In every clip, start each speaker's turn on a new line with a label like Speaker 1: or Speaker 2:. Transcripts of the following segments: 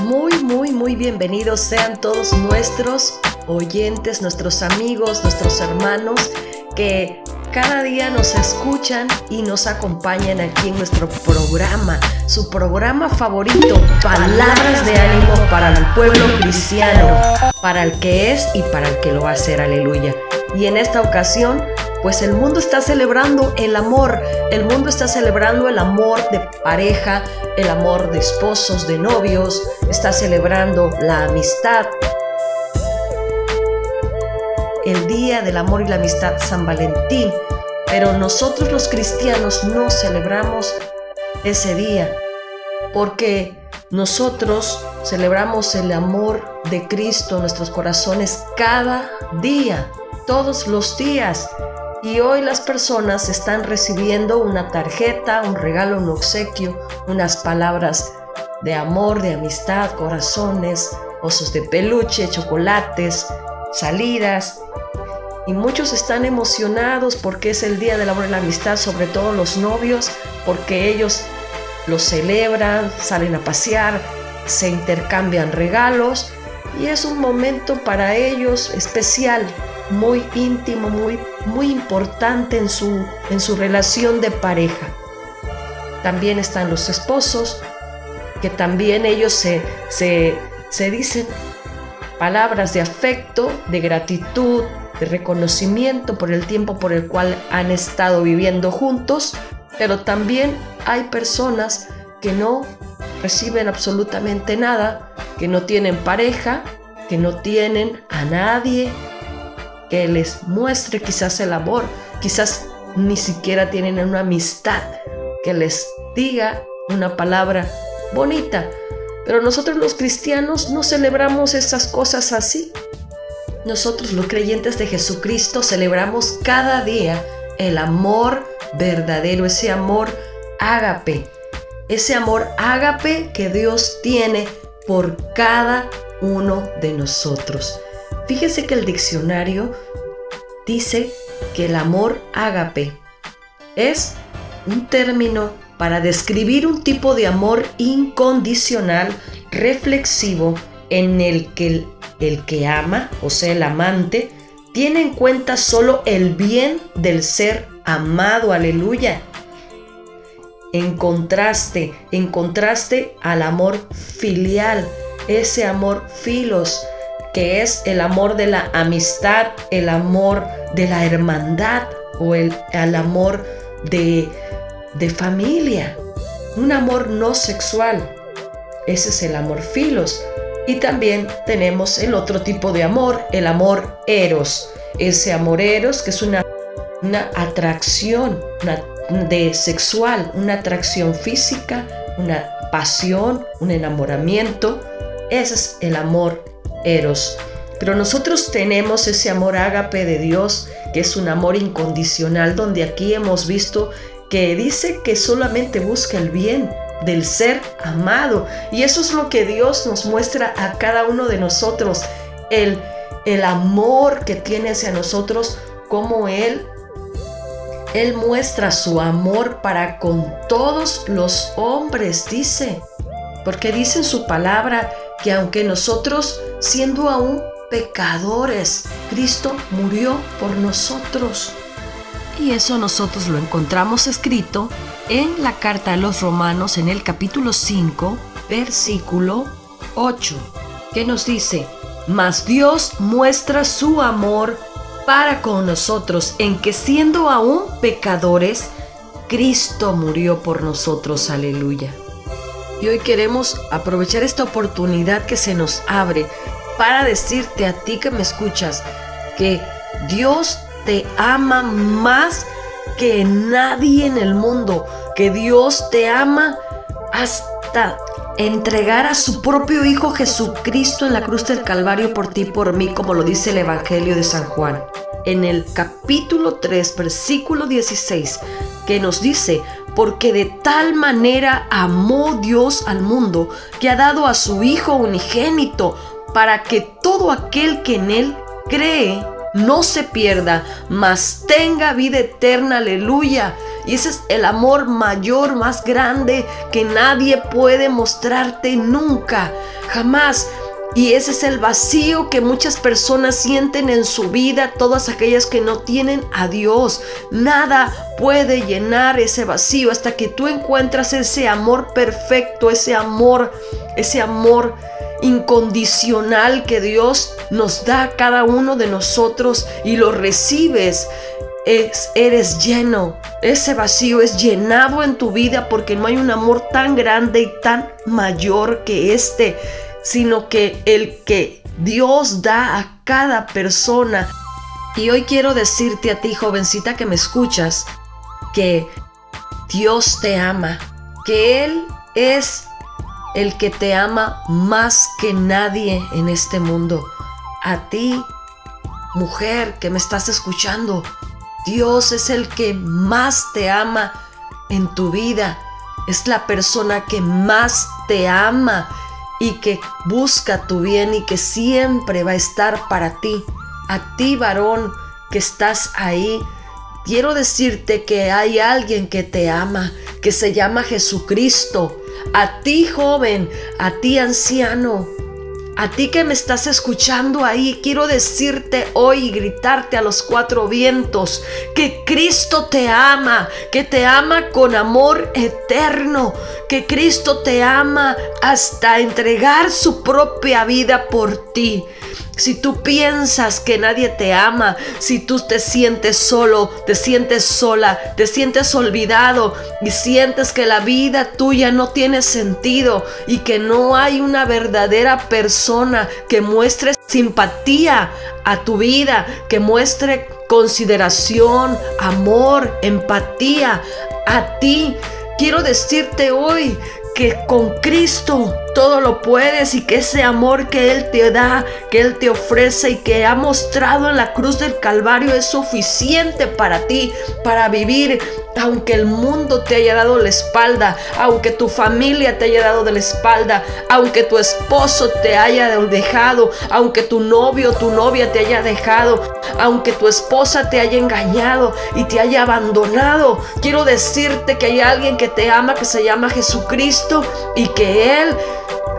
Speaker 1: Muy, muy, muy bienvenidos sean todos nuestros oyentes, nuestros amigos, nuestros hermanos que cada día nos escuchan y nos acompañan aquí en nuestro programa, su programa favorito, Palabras de ánimo para el pueblo cristiano, para el que es y para el que lo va a hacer, aleluya. Y en esta ocasión pues el mundo está celebrando el amor, el mundo está celebrando el amor de pareja, el amor de esposos, de novios, está celebrando la amistad. El día del amor y la amistad San Valentín, pero nosotros los cristianos no celebramos ese día porque nosotros celebramos el amor de Cristo en nuestros corazones cada día, todos los días. Y hoy las personas están recibiendo una tarjeta, un regalo, un obsequio, unas palabras de amor, de amistad, corazones, osos de peluche, chocolates, salidas. Y muchos están emocionados porque es el Día del Amor y la Amistad, sobre todo los novios, porque ellos lo celebran, salen a pasear, se intercambian regalos y es un momento para ellos especial, muy íntimo, muy, muy importante en su, en su relación de pareja. También están los esposos, que también ellos se, se, se dicen palabras de afecto, de gratitud, de reconocimiento por el tiempo por el cual han estado viviendo juntos, pero también hay personas que no reciben absolutamente nada, que no tienen pareja, que no tienen a nadie que les muestre quizás el amor, quizás ni siquiera tienen una amistad que les diga una palabra bonita. Pero nosotros los cristianos no celebramos esas cosas así. Nosotros los creyentes de Jesucristo celebramos cada día el amor verdadero, ese amor ágape, ese amor ágape que Dios tiene por cada uno de nosotros. Fíjese que el diccionario dice que el amor ágape es un término para describir un tipo de amor incondicional, reflexivo, en el que el, el, que ama, o sea, el amante, tiene en cuenta solo el bien del ser amado, aleluya. En contraste, en contraste al amor filial, ese amor filos, que es el amor de la amistad, el amor de la hermandad o el, amor de, de familia. Un amor no sexual. Ese es el amor filos. Y también tenemos el otro tipo de amor, el amor eros. Ese amor eros que es una, una atracción de sexual, una atracción física, una pasión, un enamoramiento. Ese es el amor Pero nosotros tenemos ese amor ágape de Dios, que es un amor incondicional, donde aquí hemos visto que dice que solamente busca el bien del ser amado. Y eso es lo que Dios nos muestra a cada uno de nosotros, el, el amor que tiene hacia nosotros, como Él él muestra su amor para con todos los hombres, dice. Porque dice en su palabra que aunque nosotros, siendo aún pecadores, Cristo murió por nosotros. Y eso nosotros lo encontramos escrito en la carta a los romanos en el capítulo 5, versículo 8, que nos dice, mas Dios muestra su amor para con nosotros en que siendo aún pecadores, Cristo murió por nosotros, aleluya. Y hoy queremos aprovechar esta oportunidad que se nos abre para decirte a ti que me escuchas que Dios te ama más que nadie en el mundo, que Dios te ama hasta entregar a su propio Hijo Jesucristo en la cruz del Calvario por ti y por mí, como lo dice el Evangelio de San Juan. En el capítulo 3, versículo 16, que nos dice, porque de tal manera amó Dios al mundo que ha dado a su Hijo unigénito para que todo aquel que en Él cree no se pierda, mas tenga vida eterna, aleluya. Y ese es el amor mayor, más grande que nadie puede mostrarte nunca, jamás. Y ese es el vacío que muchas personas sienten en su vida, todas aquellas que no tienen a Dios. Nada puede llenar ese vacío hasta que tú encuentras ese amor perfecto, ese amor, ese amor incondicional que Dios nos da a cada uno de nosotros y lo recibes. Es, eres lleno, ese vacío es llenado en tu vida porque no hay un amor tan grande y tan mayor que este sino que el que Dios da a cada persona. Y hoy quiero decirte a ti, jovencita que me escuchas, que Dios te ama, que Él es el que te ama más que nadie en este mundo. A ti, mujer que me estás escuchando, Dios es el que más te ama en tu vida. Es la persona que más te ama y que busca tu bien y que siempre va a estar para ti. A ti, varón, que estás ahí, quiero decirte que hay alguien que te ama, que se llama Jesucristo. A ti, joven, a ti, anciano, a ti que me estás escuchando ahí, quiero decirte hoy y gritarte a los cuatro vientos que Cristo te ama, que te ama con amor eterno, que Cristo te ama hasta entregar su propia vida por ti. Si tú piensas que nadie te ama, si tú te sientes solo, te sientes sola, te sientes olvidado y sientes que la vida tuya no tiene sentido y que no hay una verdadera persona que muestre simpatía a tu vida, que muestre consideración, amor, empatía a ti, quiero decirte hoy que con Cristo todo lo puedes y que ese amor que Él te da, que Él te ofrece y que ha mostrado en la cruz del Calvario es suficiente para ti, para vivir, aunque el mundo te haya dado la espalda, aunque tu familia te haya dado de la espalda, aunque tu esposo te haya dejado, aunque tu novio o tu novia te haya dejado, aunque tu esposa te haya engañado y te haya abandonado. Quiero decirte que hay alguien que te ama, que se llama Jesucristo y que Él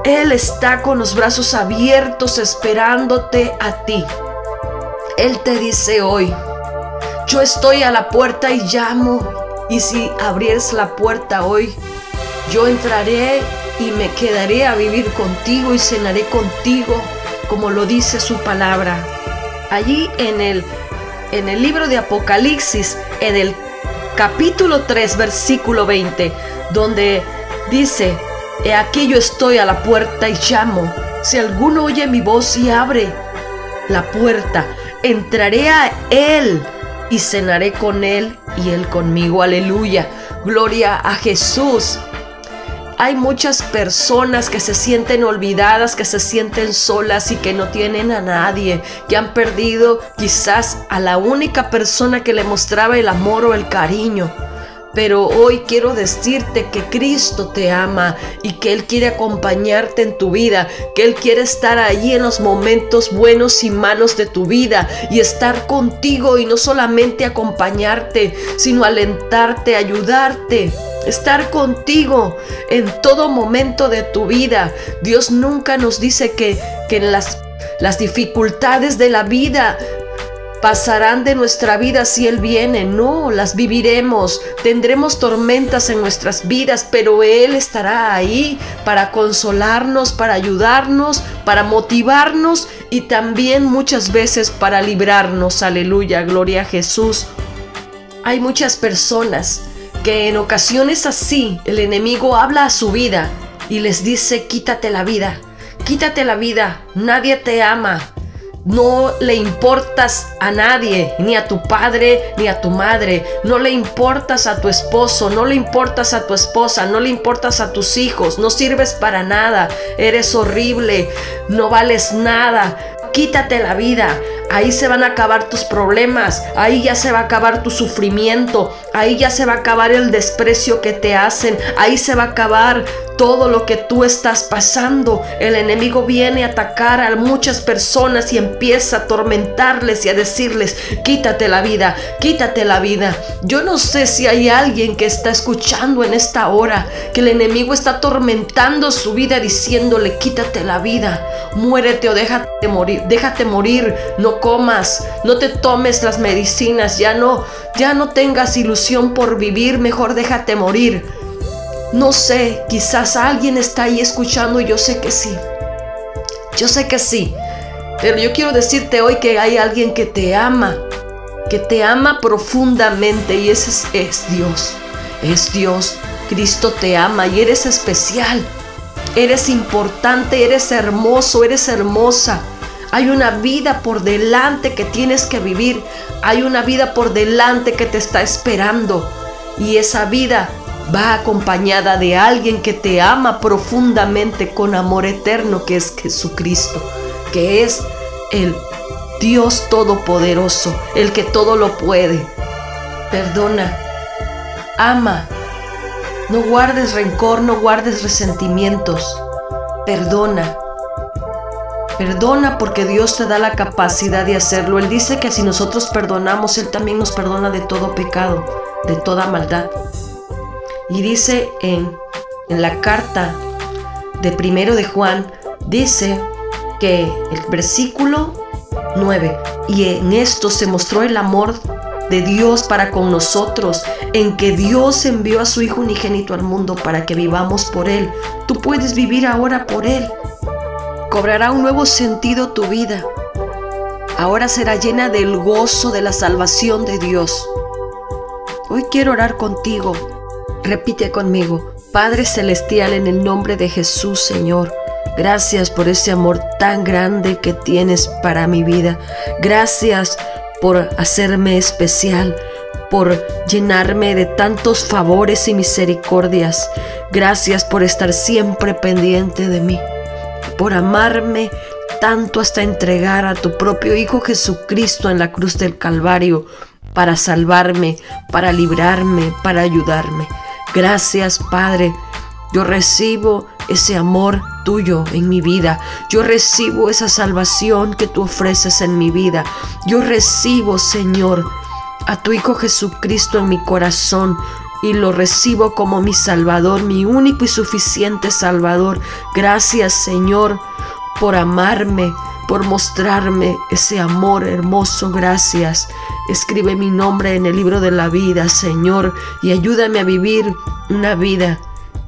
Speaker 1: él está con los brazos abiertos esperándote a ti. Él te dice hoy, yo estoy a la puerta y llamo. Y si abrieres la puerta hoy, yo entraré y me quedaré a vivir contigo y cenaré contigo, como lo dice su palabra. Allí en el, en el libro de Apocalipsis, en el capítulo 3, versículo 20, donde dice, He aquí yo estoy a la puerta y llamo. Si alguno oye mi voz y abre la puerta, entraré a él y cenaré con él y él conmigo. Aleluya. Gloria a Jesús. Hay muchas personas que se sienten olvidadas, que se sienten solas y que no tienen a nadie, que han perdido quizás a la única persona que le mostraba el amor o el cariño. Pero hoy quiero decirte que Cristo te ama y que Él quiere acompañarte en tu vida, que Él quiere estar allí en los momentos buenos y malos de tu vida y estar contigo y no solamente acompañarte, sino alentarte, ayudarte estar contigo en todo momento de tu vida. Dios nunca nos dice que, que en las, las dificultades de la vida pasarán de nuestra vida si Él viene. No, las viviremos. Tendremos tormentas en nuestras vidas, pero Él estará ahí para consolarnos, para ayudarnos, para motivarnos y también muchas veces para librarnos. Aleluya, gloria a Jesús. Hay muchas personas que en ocasiones así el enemigo habla a su vida y les dice, quítate la vida, quítate la vida, nadie te ama, no le importas a nadie, ni a tu padre, ni a tu madre. No le importas a tu esposo, no le importas a tu esposa, no le importas a tus hijos. No sirves para nada. Eres horrible, no vales nada. Quítate la vida. Ahí se van a acabar tus problemas. Ahí ya se va a acabar tu sufrimiento. Ahí ya se va a acabar el desprecio que te hacen. Ahí se va a acabar todo lo que tú estás pasando. El enemigo viene a atacar a muchas personas y empieza a atormentarles y a decirles, quítate la vida, quítate la vida. Yo no sé si hay alguien que está escuchando en esta hora que el enemigo está atormentando su vida diciéndole, quítate la vida, muérete o déjate morir, déjate morir, no comas, no te tomes las medicinas, ya no, ya no tengas ilusión por vivir, mejor déjate morir. No sé, quizás alguien está ahí escuchando yo sé que sí. Yo sé que sí. Pero yo quiero decirte hoy que hay alguien que te ama, que te ama profundamente y ese es, es Dios. Es Dios. Cristo te ama y eres especial. Eres importante, eres hermoso, eres hermosa. Hay una vida por delante que tienes que vivir. Hay una vida por delante que te está esperando. Y esa vida va acompañada de alguien que te ama profundamente con amor eterno, que es Jesucristo, que es el Dios Todopoderoso, el que todo lo puede. Perdona, ama, no guardes rencor, no guardes resentimientos, perdona. Perdona porque Dios te da la capacidad de hacerlo. Él dice que si nosotros perdonamos, Él también nos perdona de todo pecado, de toda maldad. Y dice en, en la carta de primero de Juan, dice que el versículo 9, y en esto se mostró el amor de Dios para con nosotros, en que Dios envió a su Hijo unigénito al mundo para que vivamos por Él. Tú puedes vivir ahora por Él. Cobrará un nuevo sentido tu vida. Ahora será llena del gozo de la salvación de Dios. Hoy quiero orar contigo Repite conmigo, Padre Celestial, en el nombre de Jesús, Señor. Gracias por ese amor tan grande que tienes para mi vida. Gracias por hacerme especial, por llenarme de tantos favores y misericordias. Gracias por estar siempre pendiente de mí, por amarme tanto hasta entregar a tu propio Hijo Jesucristo en la cruz del Calvario para salvarme, para librarme, para ayudarme. Gracias, Padre. Yo recibo ese amor tuyo en mi vida. Yo recibo esa salvación que tú ofreces en mi vida. Yo recibo, Señor, a tu Hijo Jesucristo en mi corazón y lo recibo como mi Salvador, mi único y suficiente Salvador. Gracias, Señor, por amarme, por mostrarme ese amor hermoso. Gracias. Escribe mi nombre en el libro de la vida, Señor, y ayúdame a vivir una vida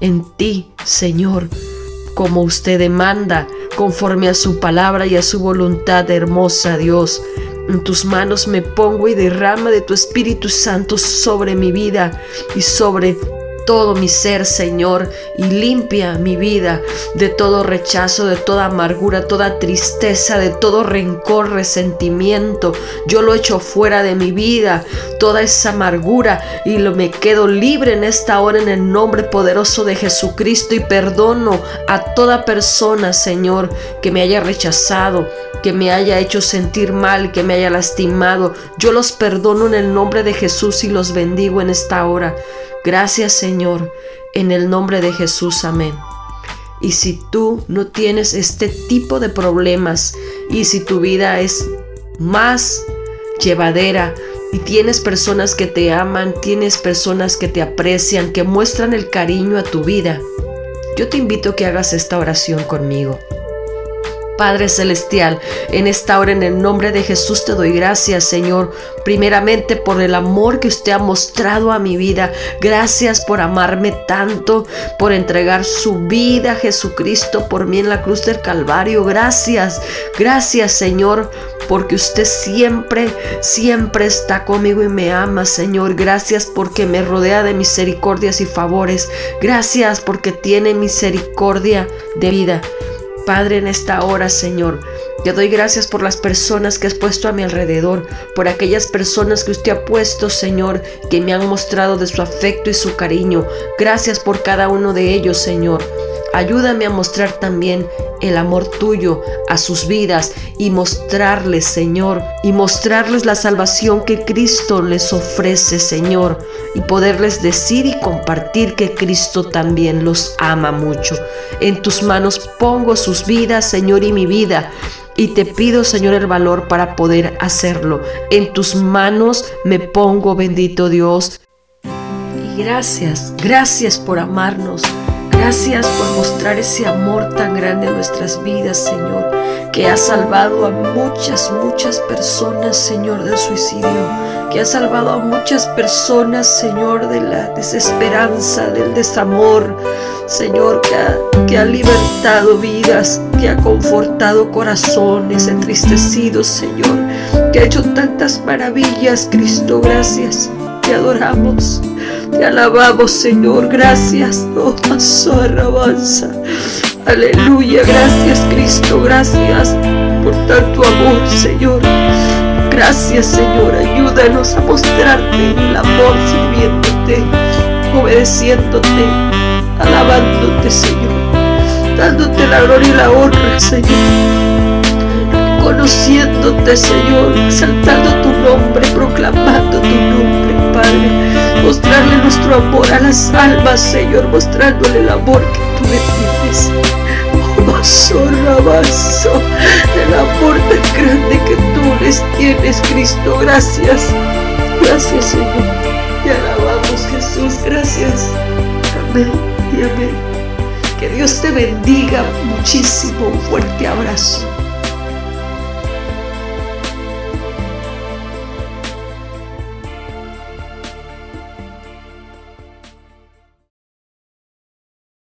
Speaker 1: en ti, Señor, como usted demanda, conforme a su palabra y a su voluntad, hermosa Dios. En tus manos me pongo y derrama de tu Espíritu Santo sobre mi vida y sobre todo mi ser, Señor, y limpia mi vida de todo rechazo, de toda amargura, toda tristeza, de todo rencor, resentimiento. Yo lo echo fuera de mi vida, toda esa amargura, y lo me quedo libre en esta hora en el nombre poderoso de Jesucristo y perdono a toda persona, Señor, que me haya rechazado, que me haya hecho sentir mal, que me haya lastimado. Yo los perdono en el nombre de Jesús y los bendigo en esta hora. Gracias Señor, en el nombre de Jesús, amén. Y si tú no tienes este tipo de problemas y si tu vida es más llevadera y tienes personas que te aman, tienes personas que te aprecian, que muestran el cariño a tu vida, yo te invito a que hagas esta oración conmigo. Padre Celestial, en esta hora en el nombre de Jesús te doy gracias, Señor, primeramente por el amor que usted ha mostrado a mi vida. Gracias por amarme tanto, por entregar su vida a Jesucristo por mí en la cruz del Calvario. Gracias, gracias, Señor, porque usted siempre, siempre está conmigo y me ama, Señor. Gracias porque me rodea de misericordias y favores. Gracias porque tiene misericordia de vida. Padre, en esta hora, Señor, te doy gracias por las personas que has puesto a mi alrededor, por aquellas personas que usted ha puesto, Señor, que me han mostrado de su afecto y su cariño. Gracias por cada uno de ellos, Señor. Ayúdame a mostrar también el amor tuyo a sus vidas y mostrarles, Señor, y mostrarles la salvación que Cristo les ofrece, Señor, y poderles decir y compartir que Cristo también los ama mucho. En tus manos pongo sus vidas, Señor, y mi vida. Y te pido, Señor, el valor para poder hacerlo. En tus manos me pongo, bendito Dios. Y gracias, gracias por amarnos. Gracias por mostrar ese amor tan grande en nuestras vidas, Señor, que ha salvado a muchas, muchas personas, Señor, del suicidio, que ha salvado a muchas personas, Señor, de la desesperanza, del desamor, Señor, que ha, que ha libertado vidas, que ha confortado corazones entristecidos, Señor, que ha hecho tantas maravillas, Cristo, gracias, te adoramos. Te alabamos, Señor. Gracias. Oh, alabanza. Aleluya. Gracias, Cristo. Gracias por tanto amor, Señor. Gracias, Señor. Ayúdanos a mostrarte el amor sirviéndote, obedeciéndote, alabándote, Señor. Dándote la gloria y la honra, Señor. Conociéndote, Señor. Exaltando tu nombre, proclamando tu nombre, Padre mostrarle nuestro amor a las almas, Señor, mostrándole el amor que tú le tienes. Oh, vaso, el amor tan grande que tú les tienes, Cristo. Gracias, gracias, Señor. Te alabamos, Jesús. Gracias. Amén y amén. Que Dios te bendiga muchísimo. Un fuerte abrazo.